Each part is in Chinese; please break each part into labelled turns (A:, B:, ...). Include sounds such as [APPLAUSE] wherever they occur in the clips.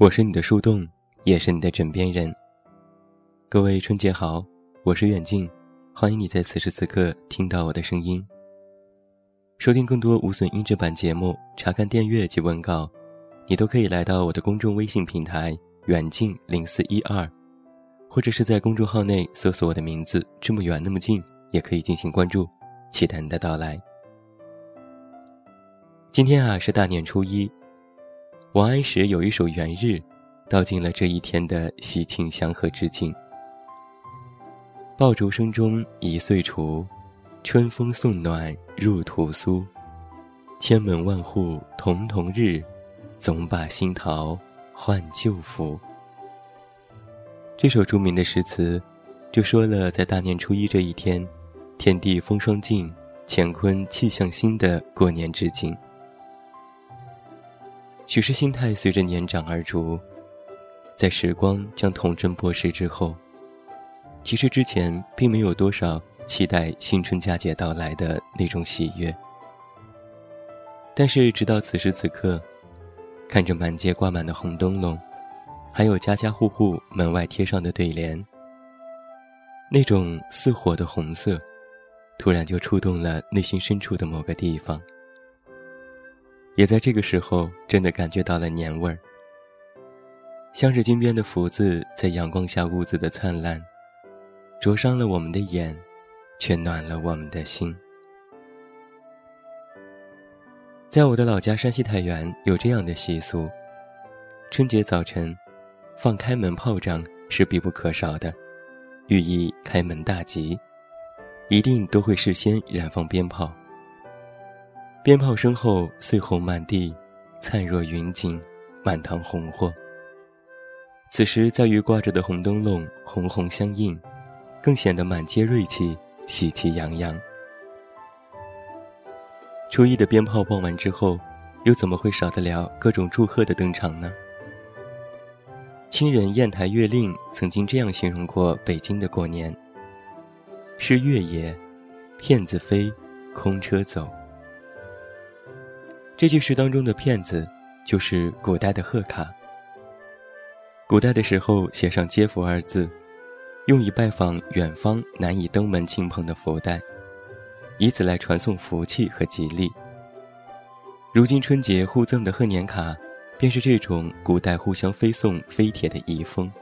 A: 我是你的树洞，也是你的枕边人。各位春节好，我是远近，欢迎你在此时此刻听到我的声音。收听更多无损音质版节目，查看电阅及文稿，你都可以来到我的公众微信平台远近零四一二，或者是在公众号内搜索我的名字这么远那么近，也可以进行关注，期待你的到来。今天啊是大年初一，王安石有一首《元日》，道尽了这一天的喜庆祥和之境。爆竹声中一岁除，春风送暖入屠苏。千门万户曈曈日，总把新桃换旧符。这首著名的诗词，就说了在大年初一这一天，天地风霜尽，乾坤气象新的过年之景。许是心态随着年长而逐，在时光将童真剥蚀之后，其实之前并没有多少期待新春佳节到来的那种喜悦。但是直到此时此刻，看着满街挂满的红灯笼，还有家家户户门外贴上的对联，那种似火的红色，突然就触动了内心深处的某个地方。也在这个时候，真的感觉到了年味儿。镶着金边的福字在阳光下兀自的灿烂，灼伤了我们的眼，却暖了我们的心。在我的老家山西太原，有这样的习俗：春节早晨，放开门炮仗是必不可少的，寓意开门大吉，一定都会事先燃放鞭炮。鞭炮声后，碎红满地，灿若云锦，满堂红火。此时，在于挂着的红灯笼，红红相映，更显得满街锐气，喜气洋洋。初一的鞭炮放完之后，又怎么会少得了各种祝贺的登场呢？亲人砚台月令曾经这样形容过北京的过年：“是月夜，骗子飞，空车走。”这句诗当中的“骗子”，就是古代的贺卡。古代的时候写上“接福”二字，用以拜访远方难以登门亲朋的福袋，以此来传送福气和吉利。如今春节互赠的贺年卡，便是这种古代互相飞送飞帖的遗风。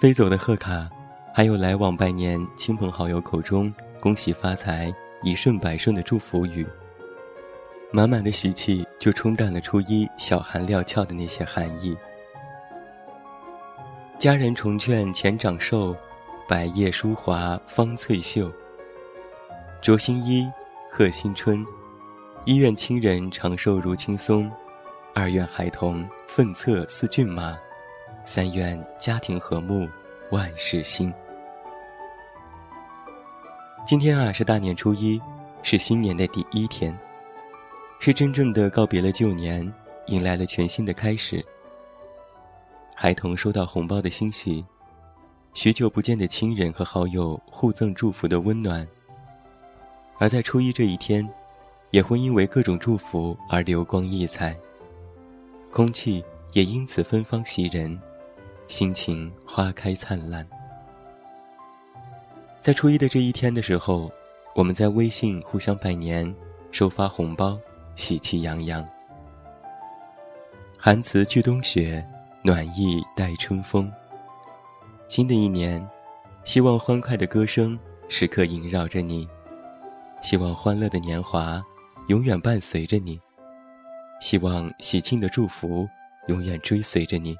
A: 飞走的贺卡，还有来往拜年亲朋好友口中“恭喜发财，一顺百顺”的祝福语。满满的喜气就冲淡了初一小寒料峭的那些寒意。家人重劝前长寿，百叶疏华方翠秀。着新衣，贺新春，一愿亲人长寿如青松，二愿孩童奋策似骏马，三愿家庭和睦万事兴。今天啊是大年初一，是新年的第一天。是真正的告别了旧年，迎来了全新的开始。孩童收到红包的欣喜，许久不见的亲人和好友互赠祝福的温暖。而在初一这一天，也会因为各种祝福而流光溢彩，空气也因此芬芳袭人，心情花开灿烂。在初一的这一天的时候，我们在微信互相拜年，收发红包。喜气洋洋，寒辞去冬雪，暖意带春风。新的一年，希望欢快的歌声时刻萦绕着你，希望欢乐的年华永远伴随着你，希望喜庆的祝福永远追随着你。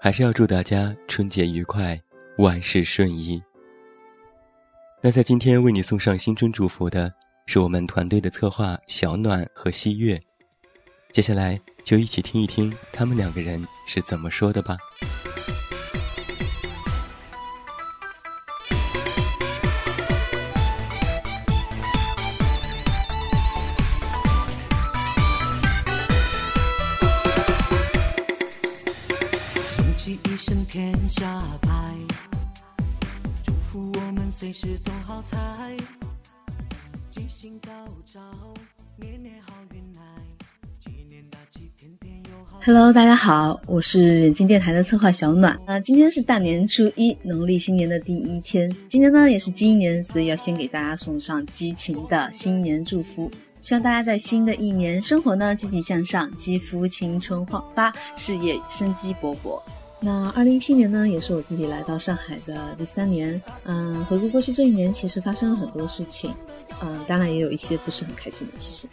A: 还是要祝大家春节愉快，万事顺意。那在今天为你送上新春祝福的。是我们团队的策划小暖和西月，接下来就一起听一听他们两个人是怎么说的吧。
B: Hello，大家好，我是远近电台的策划小暖。呃，今天是大年初一，农历新年的第一天。今天呢也是鸡年，所以要先给大家送上激情的新年祝福。希望大家在新的一年生活呢积极向上，肌肤青春焕发，事业生机勃勃。那二零一七年呢，也是我自己来到上海的第三年。嗯，回顾过去这一年，其实发生了很多事情。嗯，当然也有一些不是很开心的事情。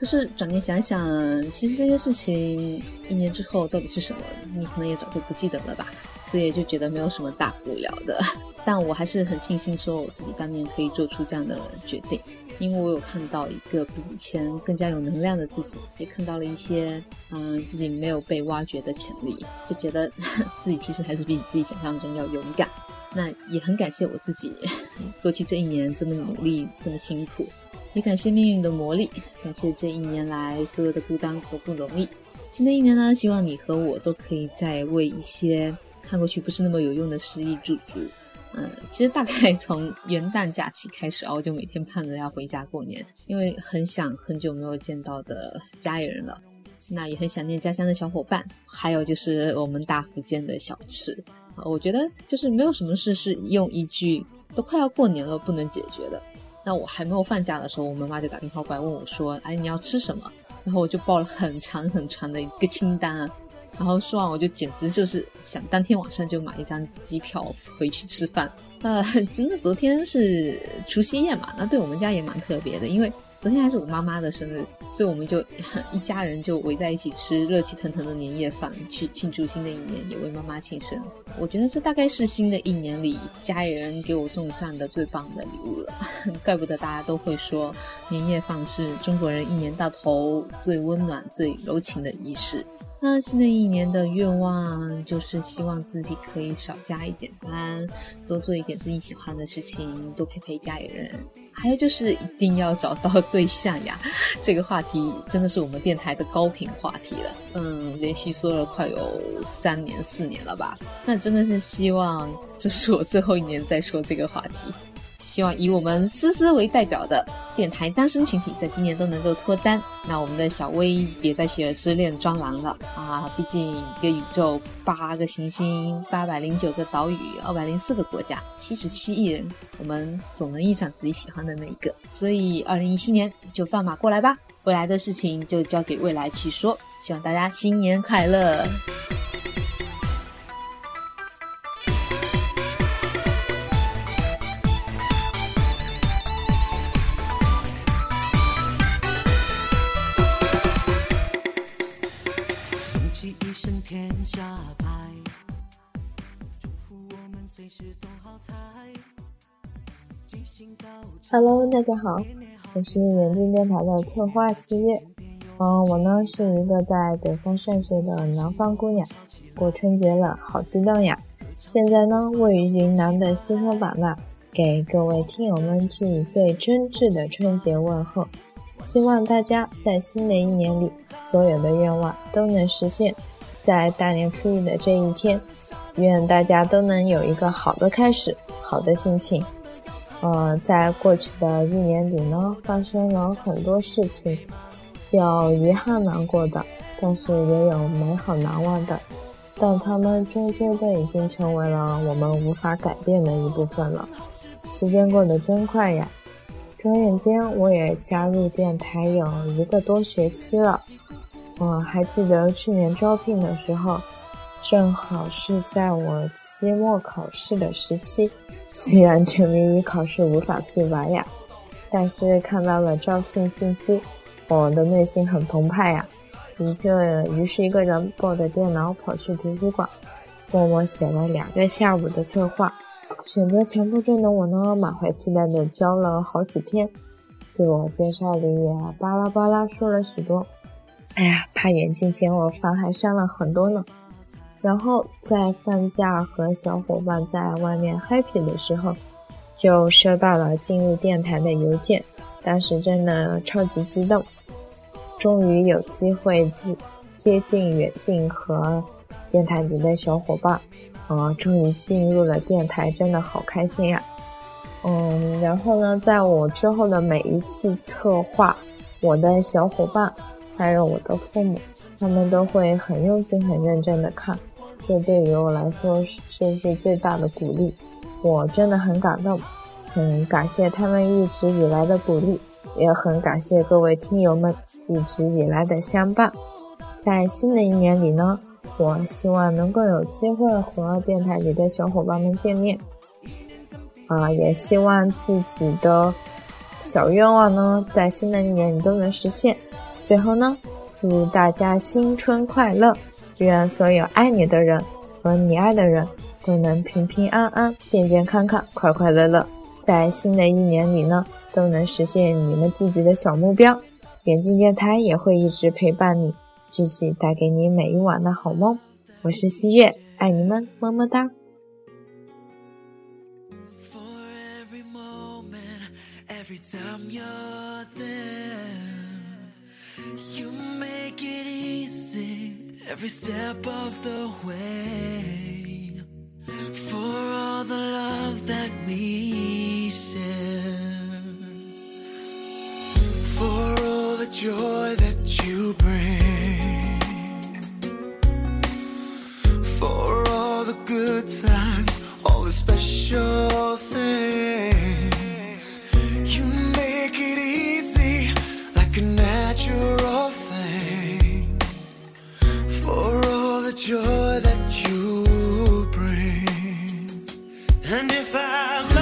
B: 可是转念想想，其实这些事情一年之后到底是什么，你可能也早就不记得了吧，所以就觉得没有什么大不了的。[LAUGHS] 但我还是很庆幸，说我自己当年可以做出这样的决定，因为我有看到一个比以前更加有能量的自己，也看到了一些嗯自己没有被挖掘的潜力，就觉得 [LAUGHS] 自己其实还是比自己想象中要勇敢。那也很感谢我自己，[LAUGHS] 过去这一年这么努力，这么辛苦。也感谢命运的磨砺，感谢这一年来所有的孤单和不容易。新的一年呢，希望你和我都可以再为一些看过去不是那么有用的失意驻足。嗯，其实大概从元旦假期开始啊，我就每天盼着要回家过年，因为很想很久没有见到的家里人了。那也很想念家乡的小伙伴，还有就是我们大福建的小吃。我觉得就是没有什么事是用一句“都快要过年了”不能解决的。那我还没有放假的时候，我妈妈就打电话过来问我说：“哎，你要吃什么？”然后我就报了很长很长的一个清单啊。然后说完，我就简直就是想当天晚上就买一张机票回去吃饭。呃，[LAUGHS] 那昨天是除夕夜嘛，那对我们家也蛮特别的，因为。昨天还是我妈妈的生日，所以我们就一家人就围在一起吃热气腾腾的年夜饭，去庆祝新的一年，也为妈妈庆生。我觉得这大概是新的一年里家里人给我送上的最棒的礼物了。[LAUGHS] 怪不得大家都会说，年夜饭是中国人一年到头最温暖、最柔情的仪式。那新的一年的愿望就是希望自己可以少加一点班，多做一点自己喜欢的事情，多陪陪家里人。还有就是一定要找到 [LAUGHS] 对象呀！这个话题真的是我们电台的高频话题了。嗯，连续说了快有三年四年了吧？那真的是希望这是我最后一年再说这个话题。希望以我们思思为代表的电台单身群体，在今年都能够脱单。那我们的小薇别再写失恋专栏了啊！毕竟一个宇宙，八个行星，八百零九个岛屿，二百零四个国家，七十七亿人，我们总能遇上自己喜欢的那一个。所以，二零一七年就放马过来吧，未来的事情就交给未来去说。希望大家新年快乐
C: ！Hello，大家好，我是远近电台的策划四月。嗯，我呢是一个在北方上学的南方姑娘，过春节了，好激动呀！现在呢，位于云南的西双版纳，给各位听友们致以最真挚的春节问候。希望大家在新的一年里，所有的愿望都能实现。在大年初一的这一天，愿大家都能有一个好的开始，好的心情。呃，在过去的一年里呢，发生了很多事情，有遗憾难过的，但是也有美好难忘的，但他们终究都已经成为了我们无法改变的一部分了。时间过得真快呀，转眼间我也加入电台有一个多学期了。我，还记得去年招聘的时候，正好是在我期末考试的时期。虽然沉迷于考试无法自拔呀，但是看到了招聘信息，我的内心很澎湃呀。一个于是一个人抱着电脑跑去图书馆，默默写了两个下午的策划。选择强迫症的我呢，满怀期待的教了好几天，自我介绍里也巴拉巴拉说了许多。哎呀，怕远近嫌我烦，还删了很多呢。然后在放假和小伙伴在外面 happy 的时候，就收到了进入电台的邮件，当时真的超级激动，终于有机会接接近远近和电台里的小伙伴，啊，终于进入了电台，真的好开心呀！嗯，然后呢，在我之后的每一次策划，我的小伙伴还有我的父母。他们都会很用心、很认真的看，这对于我来说是是最大的鼓励。我真的很感动，很感谢他们一直以来的鼓励，也很感谢各位听友们一直以来的相伴。在新的一年里呢，我希望能够有机会和电台里的小伙伴们见面，啊，也希望自己的小愿望呢，在新的一年里都能实现。最后呢。祝大家新春快乐！愿所有爱你的人和你爱的人都能平平安安、健健康康、快快乐乐，在新的一年里呢，都能实现你们自己的小目标。远近电台也会一直陪伴你，继续带给你每一晚的好梦。我是西月，爱你们，么么哒。
D: Every time you're there, you make it. Every step of the way for all the love that we share. For all the joy that you bring And if I'm